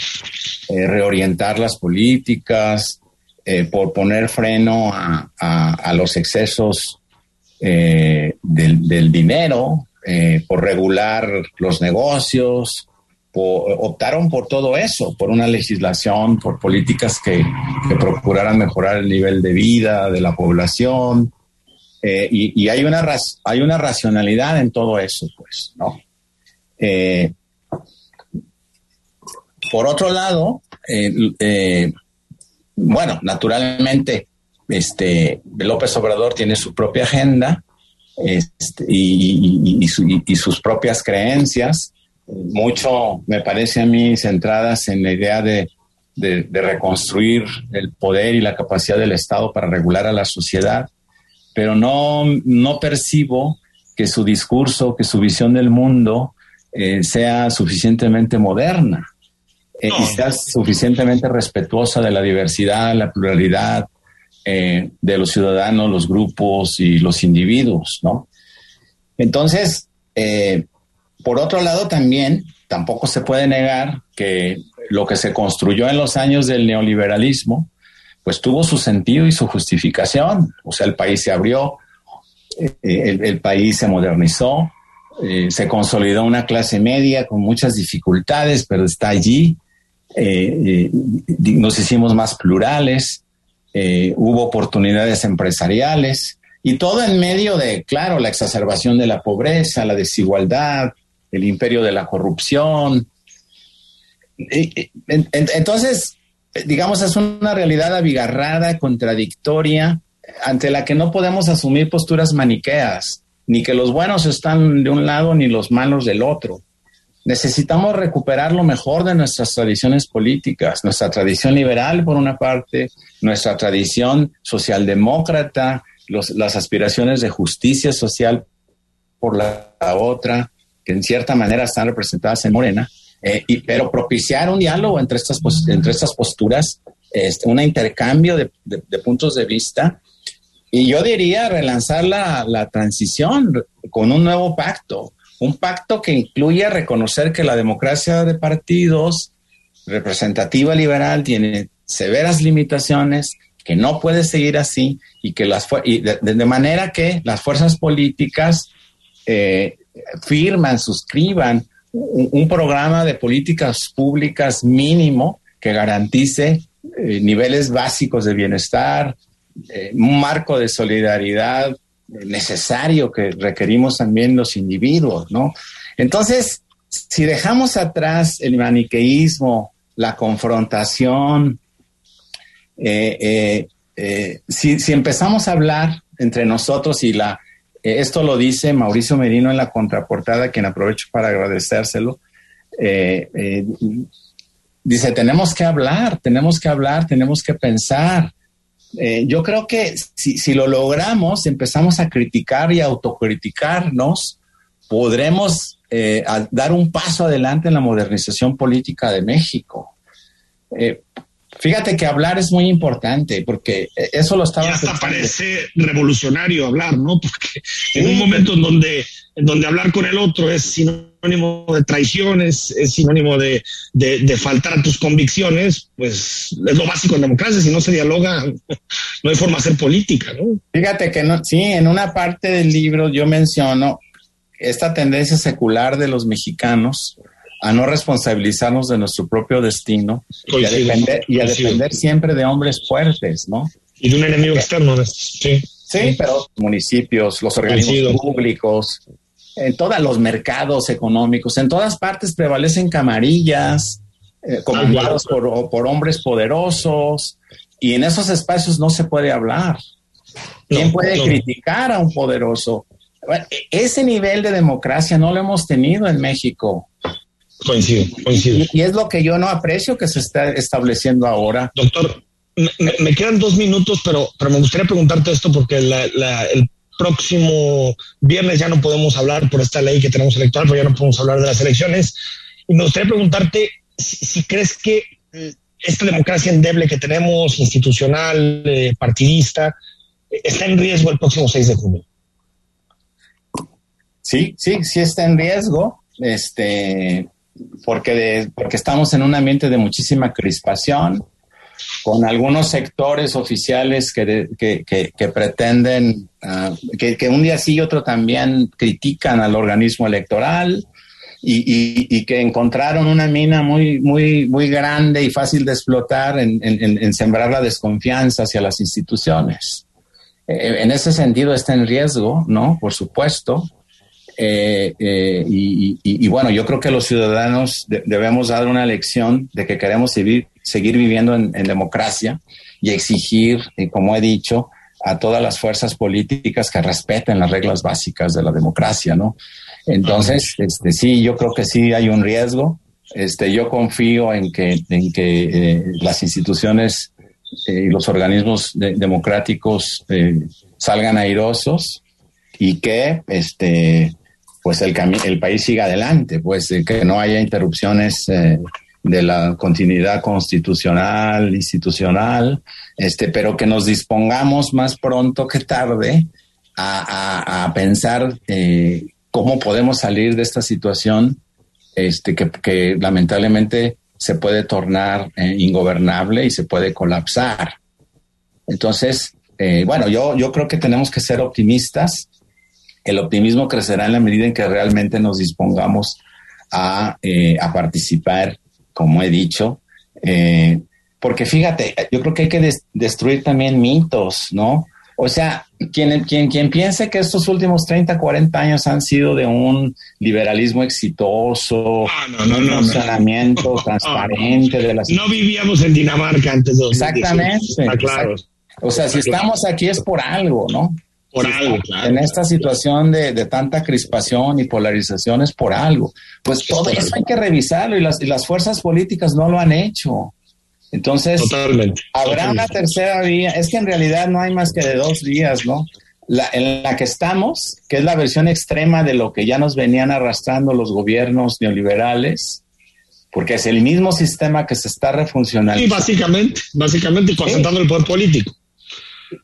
reorientar las políticas, por poner freno a, a- a los excesos del, del dinero, por regular los negocios, optaron por todo eso, por una legislación, por políticas que, procuraran mejorar el nivel de vida de la población. eh, y, hay una hay una racionalidad en todo eso, pues, ¿no? Eh, por otro lado, eh, bueno, naturalmente, este López Obrador tiene su propia agenda este, y, y- su- y sus propias creencias, mucho, me parece a mí, centradas en la idea de, de- de reconstruir el poder y la capacidad del Estado para regular a la sociedad, pero no, no percibo que su discurso, que su visión del mundo eh, sea suficientemente moderna eh, y sea suficientemente respetuosa de la diversidad, la pluralidad eh, de los ciudadanos, los grupos y los individuos, ¿no? Entonces, eh, por otro lado, también tampoco se puede negar que lo que se construyó en los años del neoliberalismo, pues tuvo su sentido y su justificación. O sea, el país se abrió, eh, el, país se modernizó, eh, se consolidó una clase media con muchas dificultades, pero está allí. Eh, nos hicimos más plurales, hubo oportunidades empresariales y todo en medio de, claro, la exacerbación de la pobreza, la desigualdad, el imperio de la corrupción. En- en- Entonces, digamos, es una realidad abigarrada, contradictoria, ante la que no podemos asumir posturas maniqueas, ni que los buenos están de un lado ni los malos del otro. Necesitamos recuperar lo mejor de nuestras tradiciones políticas, nuestra tradición liberal por una parte, nuestra tradición socialdemócrata, los- las aspiraciones de justicia social por la, la otra, que en cierta manera están representadas en Morena, eh, y, pero propiciar un diálogo entre estas, entre estas posturas, este, un intercambio de, de- de puntos de vista, y yo diría relanzar la, la transición con un nuevo pacto, un pacto que incluya reconocer que la democracia de partidos representativa liberal tiene severas limitaciones, que no puede seguir así y que las y de, de manera que las fuerzas políticas eh, firman, suscriban un, programa de políticas públicas mínimo que garantice eh, niveles básicos de bienestar, eh, un marco de solidaridad necesario que requerimos también los individuos, ¿no? Entonces, si dejamos atrás el maniqueísmo, la confrontación, eh, si, si empezamos a hablar entre nosotros y la, esto lo dice Mauricio Merino en la contraportada, quien aprovecho para agradecérselo, eh, eh, dice, tenemos que hablar, tenemos que hablar, tenemos que pensar. Eh, yo creo que si, si lo logramos, empezamos a criticar y autocriticarnos, podremos eh, dar un paso adelante en la modernización política de México. Fíjate que hablar es muy importante porque eh, eso lo estaba Y hasta pensando. parece revolucionario hablar, ¿no? Porque en un momento en donde, en donde hablar con el otro es sinónimo de traición, es, es sinónimo de, de- de faltar a tus convicciones, pues es lo básico en democracia. Si no se dialoga, no hay forma de hacer política, ¿no? Fíjate que no, sí, en una parte del libro yo menciono esta tendencia secular de los mexicanos a no responsabilizarnos de nuestro propio destino y a, depender, y a depender siempre de hombres fuertes, ¿no? Y de un enemigo externo, ¿no? sí. Sí, pero municipios, los organismos Coincido. públicos, en todos los mercados económicos, en todas partes prevalecen camarillas, eh, comandados por, hombres poderosos, y en esos espacios no se puede hablar. ¿Quién No, puede no. criticar a un poderoso? Bueno, e- ese nivel de democracia no lo hemos tenido en México. Coincido, coincido. Y, y es lo que yo no aprecio que se está estableciendo ahora. Doctor, me, quedan dos minutos, pero, pero me gustaría preguntarte esto porque la- la- el próximo viernes ya no podemos hablar por esta ley que tenemos electoral, pero ya no podemos hablar de las elecciones. Y me gustaría preguntarte si, si crees que esta democracia endeble que tenemos, institucional, eh, partidista, está en riesgo el próximo 6 de junio. Sí, sí, sí está en riesgo, este, porque, de- porque estamos en un ambiente de muchísima crispación, con algunos sectores oficiales que, de- que, pretenden, ah, que, que un día sí y otro también critican al organismo electoral y, y- y que encontraron una mina muy, muy, muy grande y fácil de explotar en- en sembrar la desconfianza hacia las instituciones. Eh, en ese sentido está en riesgo, ¿no? Por supuesto. Eh, eh, y, y- y bueno, yo creo que los ciudadanos de- debemos dar una lección de que queremos seguir, seguir viviendo en, en democracia y exigir, como he dicho, a todas las fuerzas políticas que respeten las reglas básicas de la democracia, ¿no? Entonces, este, sí, yo creo que sí hay un riesgo. Este, yo confío en que, en que eh, las instituciones y los organismos de- democráticos salgan airosos y que este pues el el país siga adelante pues que no haya interrupciones eh, de la continuidad constitucional institucional este pero que nos dispongamos más pronto que tarde a, pensar eh, cómo podemos salir de esta situación este que, que lamentablemente se puede tornar eh, ingobernable y se puede colapsar entonces, eh, bueno, yo, yo creo que tenemos que ser optimistas. El optimismo crecerá en la medida en que realmente nos dispongamos a, eh, a participar, como he dicho. Eh, porque fíjate, yo creo que hay que des- destruir también mitos, ¿no? O sea, quien, quien, quien piense que estos últimos 30, 40 años han sido de un liberalismo exitoso, no, no, un no. funcionamiento transparente de las No vivíamos en Dinamarca antes de 2018, Exactamente. Está claro. exact- O sea, si estamos aquí es por algo, ¿no? Por algo, claro. En esta situación de, de tanta crispación y polarización es por algo. Pues todo eso hay que revisarlo y las, y las fuerzas políticas no lo han hecho. Entonces, Totalmente. habrá una tercera vía. Es que en realidad no hay más que de dos vías, ¿no? La, en la que estamos, que es la versión extrema de lo que ya nos venían arrastrando los gobiernos neoliberales, porque es el mismo sistema que se está Sí, refuncionalizando. básicamente, básicamente concentrando el poder político.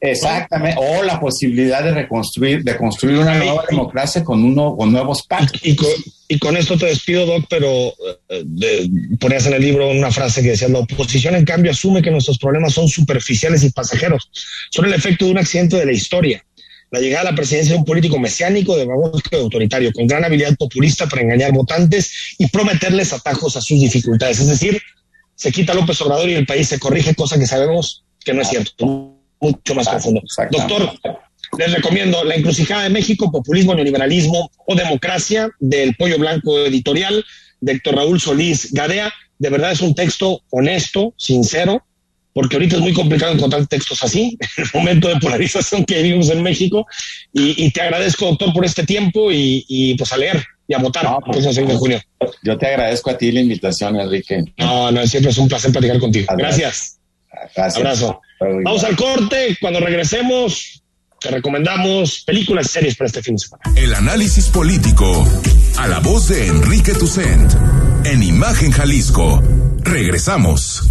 Exactamente, o la posibilidad de reconstruir, de construir una nueva democracia con uno, con nuevos pactos. Y con, y con esto te despido, Doc, pero eh, de- ponías en el libro una frase que decía, la oposición en cambio asume que nuestros problemas son superficiales y pasajeros, son el efecto de un accidente de la historia. La llegada a la presidencia de un político mesiánico, demagógico y autoritario, con gran habilidad populista para engañar votantes y prometerles atajos a sus dificultades. Es decir, se quita López Obrador y el país se corrige, cosa que sabemos que no es cierto, mucho más profundo. Doctor, les recomiendo La encrucijada de México, populismo, neoliberalismo o democracia del Pollo Blanco Editorial de Héctor Raúl Solís Gadea. De verdad es un texto honesto, sincero, porque ahorita es muy complicado encontrar textos así, en el momento de polarización que vivimos en México. Y, y te agradezco, doctor, por este tiempo y, y, pues a leer y a votar el próximo 6 de junio. Yo te agradezco a ti la invitación, Enrique. No, no, siempre es un placer platicar contigo. Gracias. Gracias. Abrazo. Vamos al corte. Cuando regresemos, te recomendamos películas y series para este fin de semana. El análisis político. A la voz de Enrique Tucent. En Imagen Jalisco. Regresamos.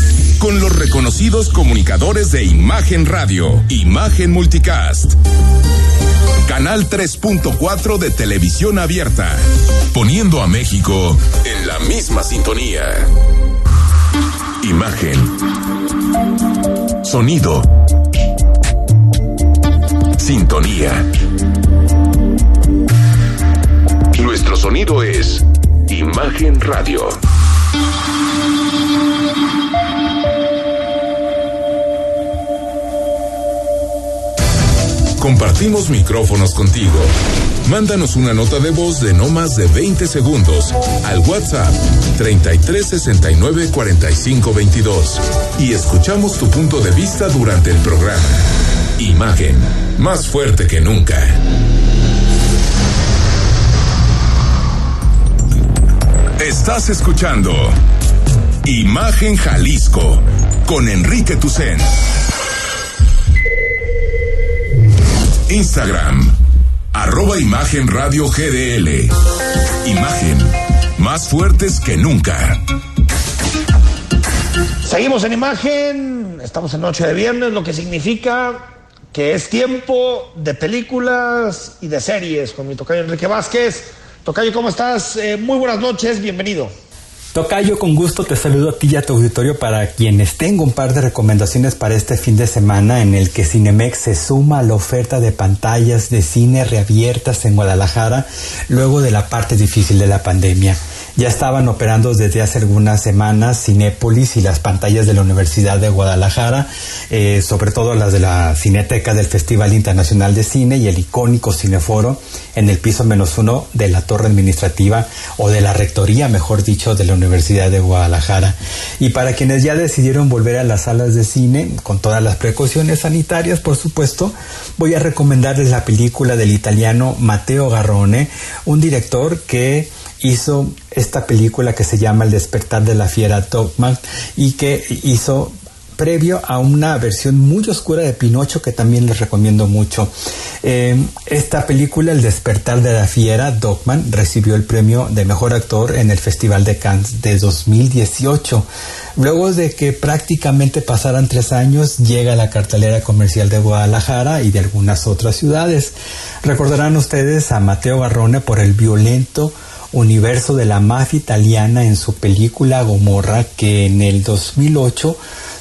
con los reconocidos comunicadores de Imagen Radio, Imagen Multicast. Canal 3.4 de televisión abierta, poniendo a México en la misma sintonía. Imagen. Sonido. Sintonía. Nuestro sonido es Imagen Radio. Compartimos micrófonos contigo. Mándanos una nota de voz de no más de 20 segundos al WhatsApp 33 69 45 22 y escuchamos tu punto de vista durante el programa. Imagen, más fuerte que nunca. Estás escuchando Imagen Jalisco con Enrique Tucen. Instagram, arroba Imagen Radio GDL. Imagen, más fuertes que nunca. Seguimos en imagen, estamos en noche de viernes, lo que significa que es tiempo de películas y de series con mi tocayo Enrique Vázquez. Tocayo, ¿cómo estás? Eh, muy buenas noches, bienvenido. Tocayo, con gusto te saludo a ti y a tu auditorio para quienes tengo un par de recomendaciones para este fin de semana en el que Cinemex se suma a la oferta de pantallas de cine reabiertas en Guadalajara luego de la parte difícil de la pandemia. Ya estaban operando desde hace algunas semanas Cinépolis y las pantallas de la Universidad de Guadalajara, eh, sobre todo las de la Cineteca del Festival Internacional de Cine y el icónico Cineforo en el piso menos uno de la torre administrativa o de la rectoría, mejor dicho, de la Universidad de Guadalajara. Y para quienes ya decidieron volver a las salas de cine, con todas las precauciones sanitarias, por supuesto, voy a recomendarles la película del italiano Matteo Garrone, un director que hizo esta película que se llama El despertar de la fiera Dogma y que hizo previo a una versión muy oscura de Pinocho que también les recomiendo mucho. Eh, esta película, El despertar de la fiera, Dogman, recibió el premio de mejor actor en el Festival de Cannes de 2018. Luego de que prácticamente pasaran tres años, llega a la cartelera comercial de Guadalajara y de algunas otras ciudades. Recordarán ustedes a Mateo Garrone por el violento universo de la mafia italiana en su película Gomorra que en el 2008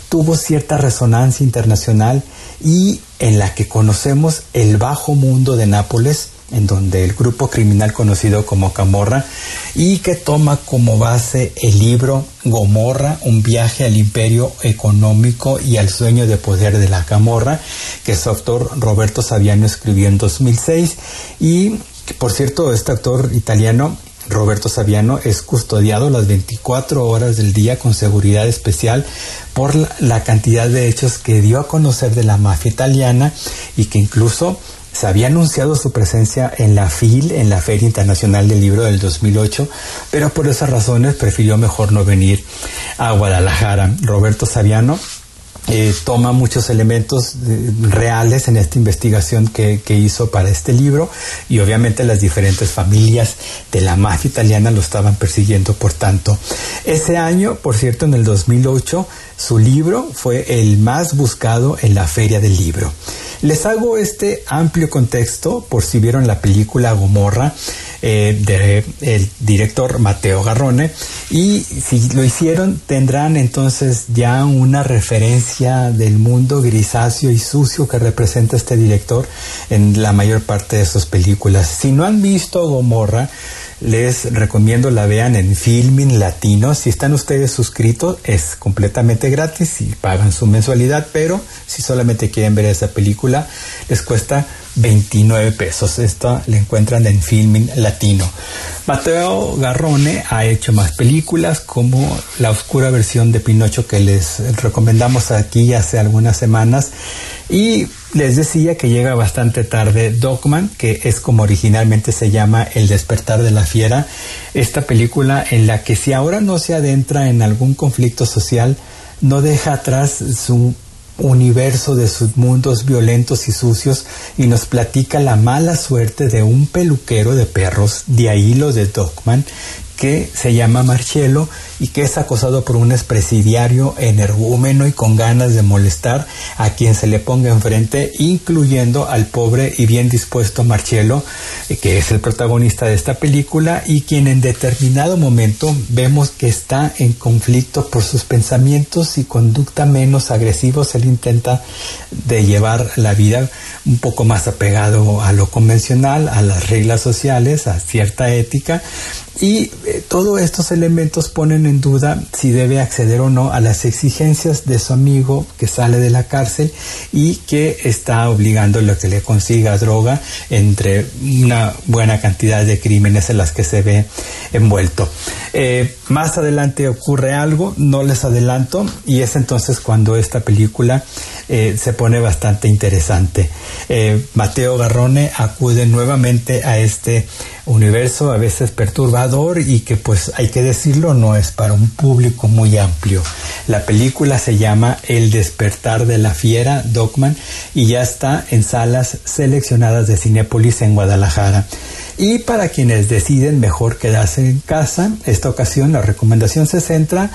tuvo cierta resonancia internacional y en la que conocemos el bajo mundo de Nápoles, en donde el grupo criminal conocido como Camorra y que toma como base el libro Gomorra, un viaje al imperio económico y al sueño de poder de la Camorra, que su autor Roberto Saviano escribió en 2006 y por cierto este actor italiano Roberto Saviano es custodiado las 24 horas del día con seguridad especial por la cantidad de hechos que dio a conocer de la mafia italiana y que incluso se había anunciado su presencia en la FIL, en la Feria Internacional del Libro del 2008, pero por esas razones prefirió mejor no venir a Guadalajara. Roberto Saviano eh, toma muchos elementos eh, reales en esta investigación que, que, hizo para este libro y obviamente las diferentes familias de la mafia italiana lo estaban persiguiendo por tanto. Ese año, por cierto, en el 2008, su libro fue el más buscado en la feria del libro. Les hago este amplio contexto por si vieron la película Gomorra eh, del director Mateo Garrone y si lo hicieron tendrán entonces ya una referencia del mundo grisáceo y sucio que representa este director en la mayor parte de sus películas. Si no han visto Gomorra, les recomiendo la vean en Filmin Latino. Si están ustedes suscritos, es completamente gratis y pagan su mensualidad, pero si solamente quieren ver esa película, les cuesta 29 pesos. Esto la encuentran en Filmin Latino. Mateo Garrone ha hecho más películas como la oscura versión de Pinocho que les recomendamos aquí hace algunas semanas y les decía que llega bastante tarde Dogman, que es como originalmente se llama El despertar de la fiera, esta película en la que si ahora no se adentra en algún conflicto social, no deja atrás su universo de submundos violentos y sucios y nos platica la mala suerte de un peluquero de perros, de ahí lo de Dogman, que se llama Marcello y que es acosado por un expresidiario energúmeno y con ganas de molestar a quien se le ponga enfrente, incluyendo al pobre y bien dispuesto Marcello, eh, que es el protagonista de esta película y quien en determinado momento vemos que está en conflicto por sus pensamientos y conducta menos agresivos. Él intenta de llevar la vida un poco más apegado a lo convencional, a las reglas sociales, a cierta ética y eh, todos estos elementos ponen en duda si debe acceder o no a las exigencias de su amigo que sale de la cárcel y que está obligándolo a que le consiga droga entre una buena cantidad de crímenes en las que se ve envuelto. Eh, Más adelante ocurre algo, no les adelanto, y es entonces cuando esta película eh, se pone bastante interesante. Eh, Mateo Garrone acude nuevamente a este universo a veces perturbador y que pues hay que decirlo no es para un público muy amplio. La película se llama El despertar de la fiera Dogman y ya está en salas seleccionadas de Cinépolis en Guadalajara. Y para quienes deciden mejor quedarse en casa, esta ocasión la recomendación se centra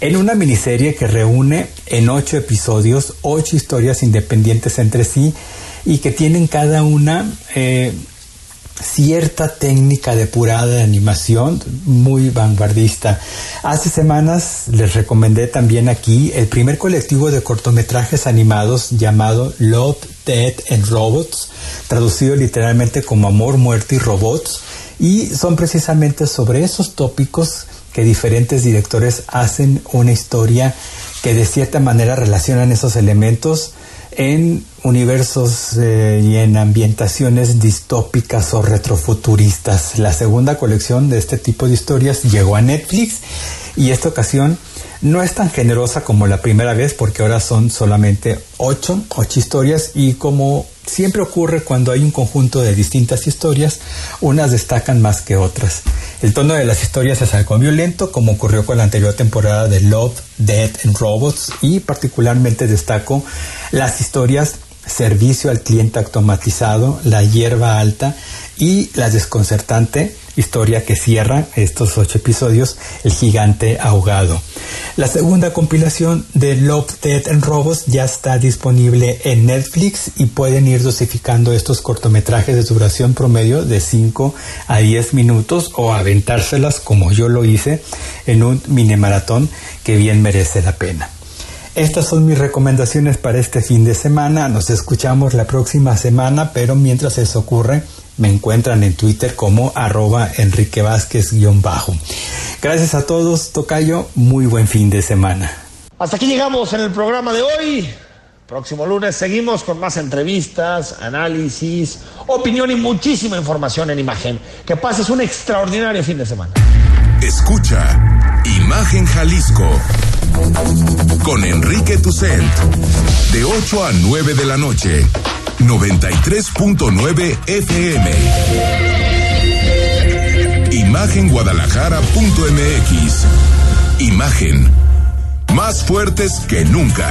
en una miniserie que reúne en ocho episodios ocho historias independientes entre sí y que tienen cada una eh, cierta técnica depurada de animación muy vanguardista. Hace semanas les recomendé también aquí el primer colectivo de cortometrajes animados llamado Love, Dead and Robots, traducido literalmente como Amor, Muerte y Robots, y son precisamente sobre esos tópicos que diferentes directores hacen una historia que de cierta manera relacionan esos elementos en universos eh, y en ambientaciones distópicas o retrofuturistas. La segunda colección de este tipo de historias llegó a Netflix y esta ocasión no es tan generosa como la primera vez porque ahora son solamente ocho, ocho historias y como siempre ocurre cuando hay un conjunto de distintas historias, unas destacan más que otras. El tono de las historias es algo violento como ocurrió con la anterior temporada de Love, Dead and Robots y particularmente destaco las historias Servicio al cliente automatizado, La hierba alta y la desconcertante historia que cierra estos ocho episodios, El gigante ahogado. La segunda compilación de Love, Dead and Robots ya está disponible en Netflix y pueden ir dosificando estos cortometrajes de duración promedio de 5 a 10 minutos o aventárselas como yo lo hice en un mini maratón que bien merece la pena. Estas son mis recomendaciones para este fin de semana. Nos escuchamos la próxima semana, pero mientras eso ocurre, me encuentran en Twitter como arroba Enrique Vázquez-bajo. Gracias a todos, Tocayo. Muy buen fin de semana. Hasta aquí llegamos en el programa de hoy. Próximo lunes seguimos con más entrevistas, análisis, opinión y muchísima información en imagen. Que pases un extraordinario fin de semana. Escucha Imagen Jalisco con Enrique Tucent de 8 a 9 de la noche 93.9 FM. Imagenguadalajara.mx. Imagen. Más fuertes que nunca.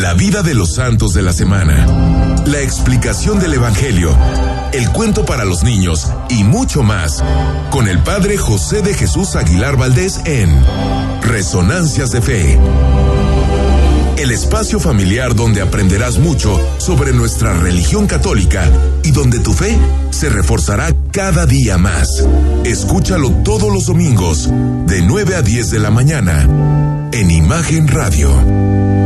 La vida de los santos de la semana. La explicación del Evangelio. El cuento para los niños y mucho más. Con el Padre José de Jesús Aguilar Valdés en Resonancias de Fe. El espacio familiar donde aprenderás mucho sobre nuestra religión católica y donde tu fe se reforzará cada día más. Escúchalo todos los domingos, de 9 a 10 de la mañana, en Imagen Radio.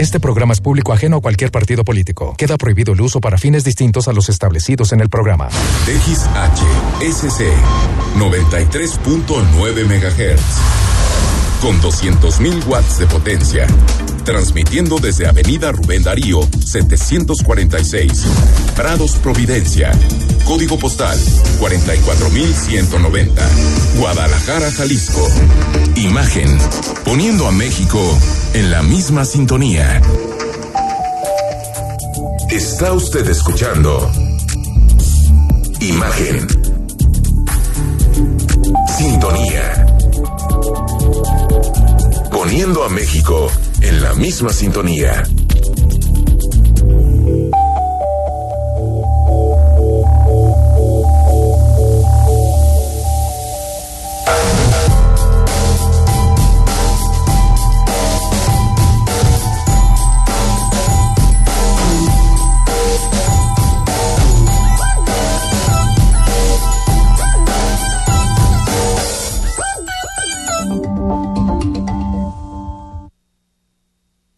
Este programa es público ajeno a cualquier partido político. Queda prohibido el uso para fines distintos a los establecidos en el programa. XHSC 93.9 MHz con 200.000 watts de potencia. Transmitiendo desde Avenida Rubén Darío, 746. Prados Providencia. Código postal 44190. Guadalajara, Jalisco. Imagen. Poniendo a México en la misma sintonía. Está usted escuchando. Imagen. Sintonía poniendo a México en la misma sintonía.